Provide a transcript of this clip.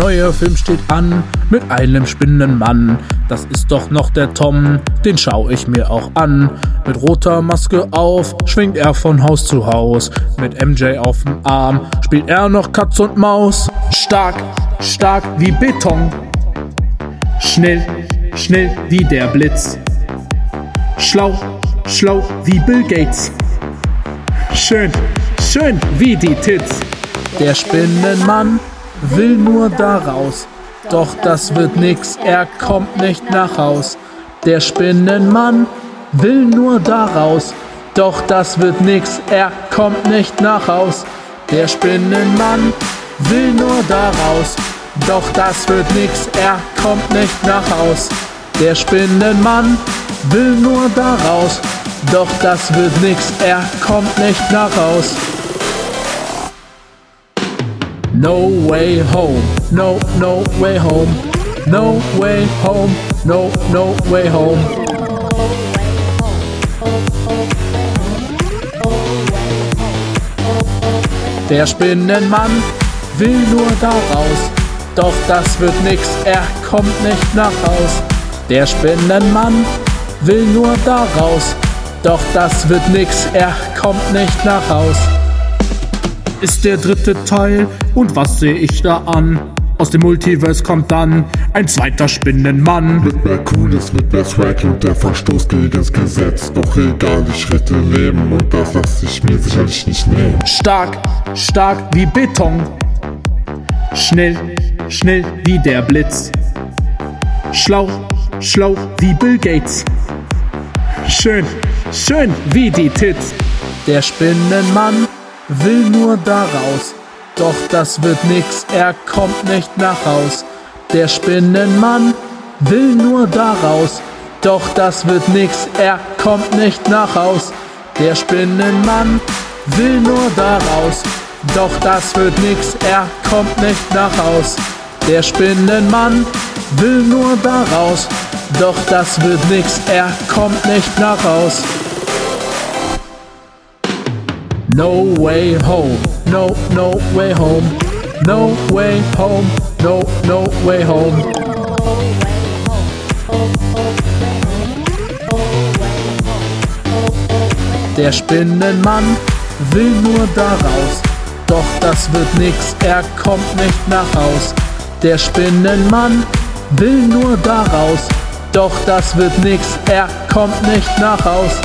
Ein neuer Film steht an mit einem Spinnenmann. Das ist doch noch der Tom, den schau ich mir auch an. Mit roter Maske auf schwingt er von Haus zu Haus. Mit MJ auf dem Arm spielt er noch Katz und Maus. Stark, stark wie Beton. Schnell, schnell wie der Blitz. Schlau, schlau wie Bill Gates. Schön, schön wie die Tits. Der Spinnenmann will nur da raus. Doch das wird nix, er kommt nicht nach Haus. Der Spinnenmann will nur da raus. Doch das wird nix, er kommt nicht nach Haus. Der Spinnenmann will nur da raus. Doch das wird nix, er kommt nicht nach Haus. Der Spinnenmann will nur da raus. Doch das wird nix, er kommt nicht nach Haus. No way home, no, no way home, no way home, no, no way home. Der Spinnenmann will nur da raus, doch das wird nix, er kommt nicht nach Haus. Der Spinnenmann will nur da raus, doch das wird nix, er kommt nicht nach Haus ist der dritte Teil. Und was sehe ich da an? Aus dem Multiverse kommt dann ein zweiter Spinnenmann. Mit mehr Coolness, mit mehr Swag und der Verstoß gegen das Gesetz. Doch egal, ich rette Leben und das lasse ich mir sicherlich nicht nehmen. Stark, stark wie Beton. Schnell, schnell wie der Blitz. Schlau, schlau wie Bill Gates. Schön, schön wie die Tits. Der Spinnenmann will nur da raus. Doch das wird nix, er kommt nicht nach Haus. Der Spinnenmann will nur da raus. Doch das wird nix, er kommt nicht nach Haus. Der Spinnenmann will nur da raus. Doch das wird nix, er kommt nicht nach Haus. Der Spinnenmann will nur da raus. Doch das wird nix, er kommt nicht nach Haus. No way home, no, no way home, no way home, no, no way home. Der Spinnenmann will nur da raus, doch das wird nix, er kommt nicht nach Haus. Der Spinnenmann will nur da raus, doch das wird nix, er kommt nicht nach Haus.